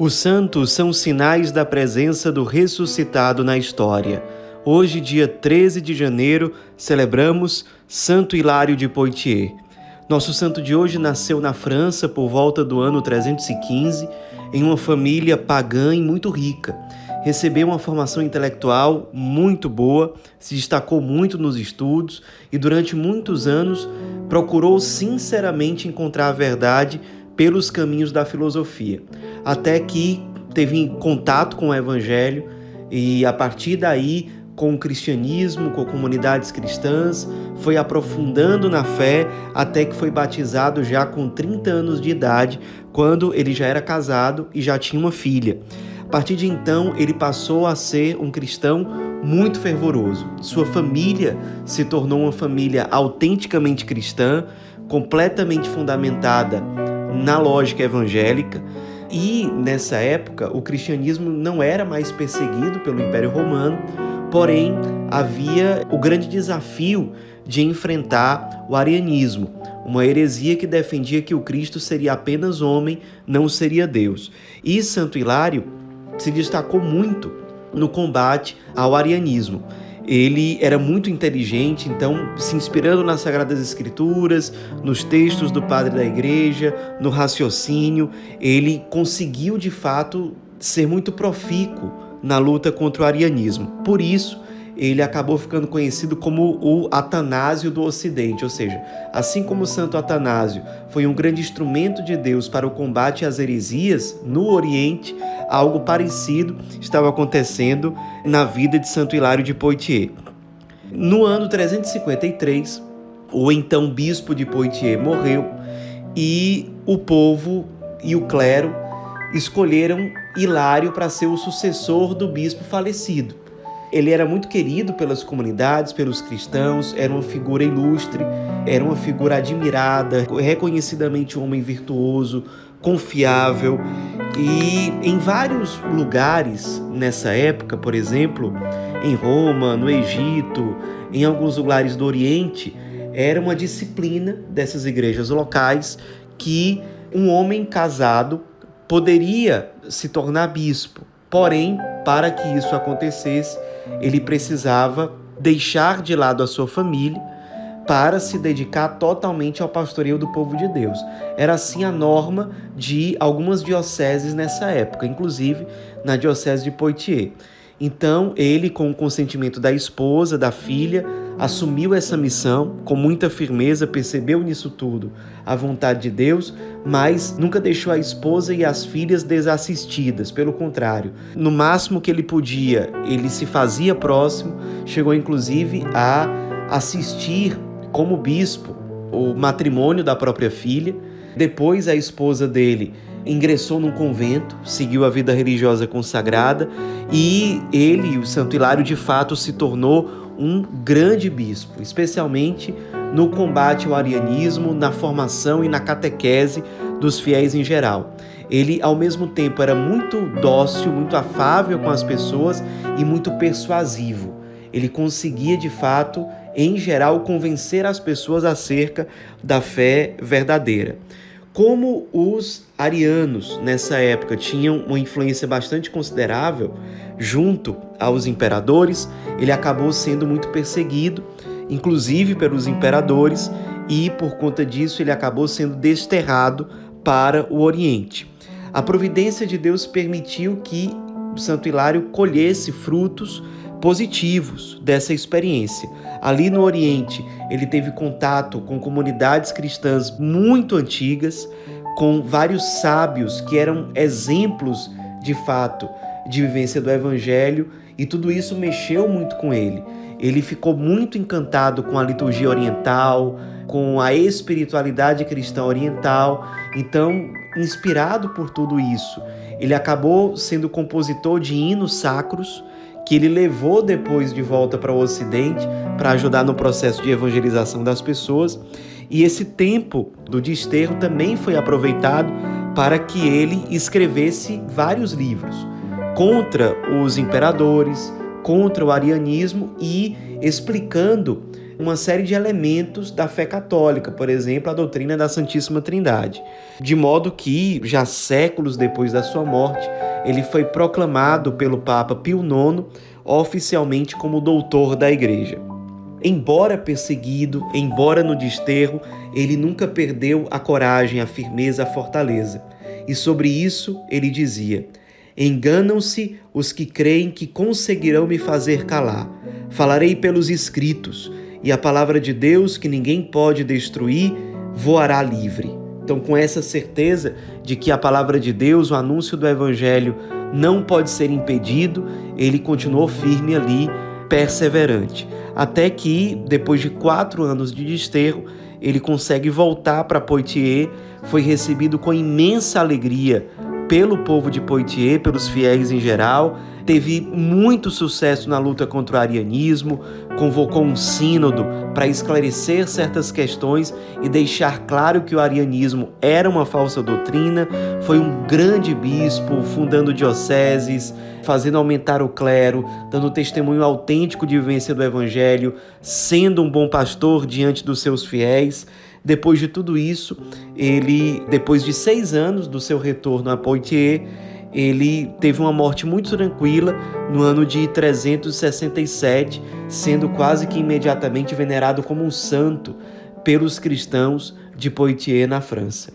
Os santos são sinais da presença do ressuscitado na história. Hoje, dia 13 de janeiro, celebramos Santo Hilário de Poitiers. Nosso santo de hoje nasceu na França por volta do ano 315, em uma família pagã e muito rica. Recebeu uma formação intelectual muito boa, se destacou muito nos estudos e durante muitos anos procurou sinceramente encontrar a verdade pelos caminhos da filosofia, até que teve contato com o evangelho e a partir daí com o cristianismo, com comunidades cristãs, foi aprofundando na fé até que foi batizado já com 30 anos de idade, quando ele já era casado e já tinha uma filha. A partir de então, ele passou a ser um cristão muito fervoroso. Sua família se tornou uma família autenticamente cristã, completamente fundamentada na lógica evangélica. E nessa época, o cristianismo não era mais perseguido pelo Império Romano, porém havia o grande desafio de enfrentar o arianismo, uma heresia que defendia que o Cristo seria apenas homem, não seria Deus. E Santo Hilário se destacou muito no combate ao arianismo ele era muito inteligente, então, se inspirando nas Sagradas Escrituras, nos textos do padre da igreja, no raciocínio, ele conseguiu de fato ser muito profícuo na luta contra o arianismo. Por isso, ele acabou ficando conhecido como o Atanásio do Ocidente, ou seja, assim como Santo Atanásio foi um grande instrumento de Deus para o combate às heresias no Oriente, algo parecido estava acontecendo na vida de Santo Hilário de Poitiers. No ano 353, o então bispo de Poitiers morreu e o povo e o clero escolheram Hilário para ser o sucessor do bispo falecido. Ele era muito querido pelas comunidades, pelos cristãos, era uma figura ilustre, era uma figura admirada, reconhecidamente um homem virtuoso, confiável. E em vários lugares nessa época, por exemplo, em Roma, no Egito, em alguns lugares do Oriente, era uma disciplina dessas igrejas locais que um homem casado poderia se tornar bispo. Porém, para que isso acontecesse, ele precisava deixar de lado a sua família para se dedicar totalmente ao pastoreio do povo de Deus. Era assim a norma de algumas dioceses nessa época, inclusive na diocese de Poitiers. Então, ele, com o consentimento da esposa, da filha, assumiu essa missão com muita firmeza, percebeu nisso tudo a vontade de Deus, mas nunca deixou a esposa e as filhas desassistidas, pelo contrário. No máximo que ele podia, ele se fazia próximo, chegou inclusive a assistir como bispo o matrimônio da própria filha. Depois, a esposa dele ingressou num convento, seguiu a vida religiosa consagrada e ele, o Santo Hilário, de fato se tornou um grande bispo, especialmente no combate ao arianismo, na formação e na catequese dos fiéis em geral. Ele, ao mesmo tempo, era muito dócil, muito afável com as pessoas e muito persuasivo. Ele conseguia, de fato, em geral, convencer as pessoas acerca da fé verdadeira. Como os arianos nessa época tinham uma influência bastante considerável junto aos imperadores, ele acabou sendo muito perseguido, inclusive pelos imperadores, e por conta disso ele acabou sendo desterrado para o Oriente. A providência de Deus permitiu que Santo Hilário colhesse frutos positivos dessa experiência. Ali no Oriente, ele teve contato com comunidades cristãs muito antigas, com vários sábios que eram exemplos de fato de vivência do Evangelho, e tudo isso mexeu muito com ele. Ele ficou muito encantado com a liturgia oriental, com a espiritualidade cristã oriental. Então, inspirado por tudo isso, ele acabou sendo compositor de hinos sacros que ele levou depois de volta para o Ocidente para ajudar no processo de evangelização das pessoas. E esse tempo do desterro também foi aproveitado para que ele escrevesse vários livros contra os imperadores, contra o arianismo e explicando uma série de elementos da fé católica, por exemplo, a doutrina da Santíssima Trindade. De modo que, já séculos depois da sua morte, ele foi proclamado pelo Papa Pio IX oficialmente como doutor da Igreja. Embora perseguido, embora no desterro, ele nunca perdeu a coragem, a firmeza, a fortaleza. E sobre isso ele dizia: Enganam-se os que creem que conseguirão me fazer calar. Falarei pelos escritos, e a palavra de Deus, que ninguém pode destruir, voará livre. Então, com essa certeza de que a palavra de Deus, o anúncio do Evangelho, não pode ser impedido, ele continuou firme ali, perseverante. Até que, depois de quatro anos de desterro, ele consegue voltar para Poitiers, foi recebido com imensa alegria pelo povo de Poitiers, pelos fiéis em geral, teve muito sucesso na luta contra o arianismo, convocou um sínodo para esclarecer certas questões e deixar claro que o arianismo era uma falsa doutrina, foi um grande bispo, fundando dioceses, fazendo aumentar o clero, dando testemunho autêntico de vivência do evangelho, sendo um bom pastor diante dos seus fiéis. Depois de tudo isso, ele, depois de seis anos do seu retorno a Poitiers, ele teve uma morte muito tranquila no ano de 367, sendo quase que imediatamente venerado como um santo pelos cristãos de Poitiers, na França.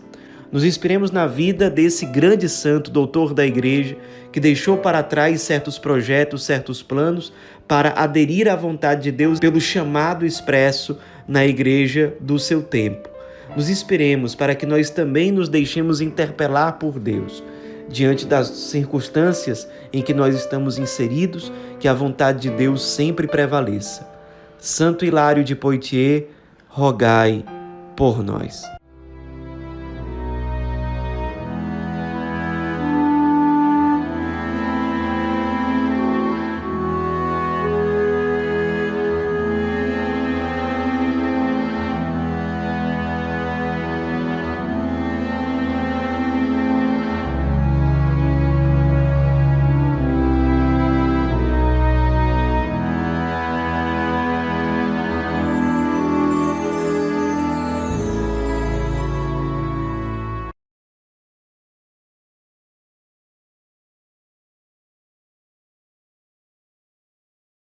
Nos inspiremos na vida desse grande santo, doutor da igreja, que deixou para trás certos projetos, certos planos, para aderir à vontade de Deus pelo chamado expresso na igreja do seu tempo. Nos inspiremos para que nós também nos deixemos interpelar por Deus diante das circunstâncias em que nós estamos inseridos, que a vontade de Deus sempre prevaleça. Santo Hilário de Poitiers, rogai por nós.